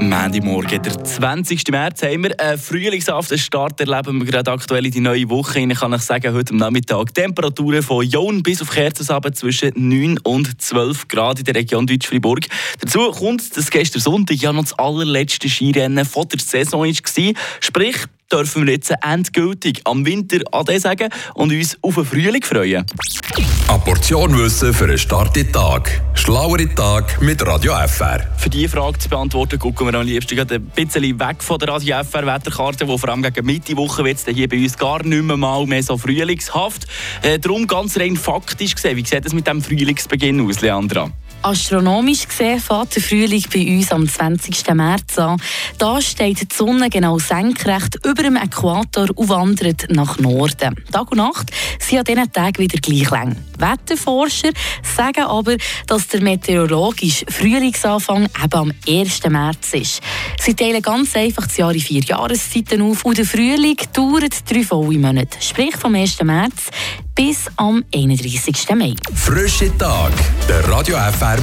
Montagmorgen, der 20. März, haben wir einen frühlingshaften Start erleben wir gerade aktuell in die neue Woche. Ich kann euch sagen, heute am Nachmittag Temperaturen von Jon bis auf Kerzensabend zwischen 9 und 12 Grad in der Region Deutsch-Fribourg. Dazu kommt, dass gestern Sonntag ja noch das allerletzte Skirennen von der Saison war. Sprich, dürfen wir jetzt endgültig am Winter Ade sagen und uns auf den Frühling freuen. Eine Portion Wissen für einen starken Tag. Schlauere Tag mit Radio FR. Für diese Frage zu beantworten, gucken wir am liebsten ein bisschen weg von der Radio FR Wetterkarte, die vor allem gegen Mitte Woche wird hier bei uns gar nicht mehr mal mehr so frühlingshaft. Äh, darum ganz rein faktisch gesehen, wie sieht es mit dem Frühlingsbeginn aus, Leandra? Astronomisch gesehen fängt der Frühling bei uns am 20. März an. Da steht die Sonne genau senkrecht über dem Äquator und wandert nach Norden. Tag und Nacht sind an diesen Tagen wieder gleich lang. Wetterforscher sagen aber, dass der meteorologische Frühlingsanfang eben am 1. März ist. Sie teilen ganz einfach das Jahr in vier Jahreszeiten auf und der Frühling dauert drei volle Monate, sprich vom 1. März bis am 31. Mai. Frische Tag, der Radio FR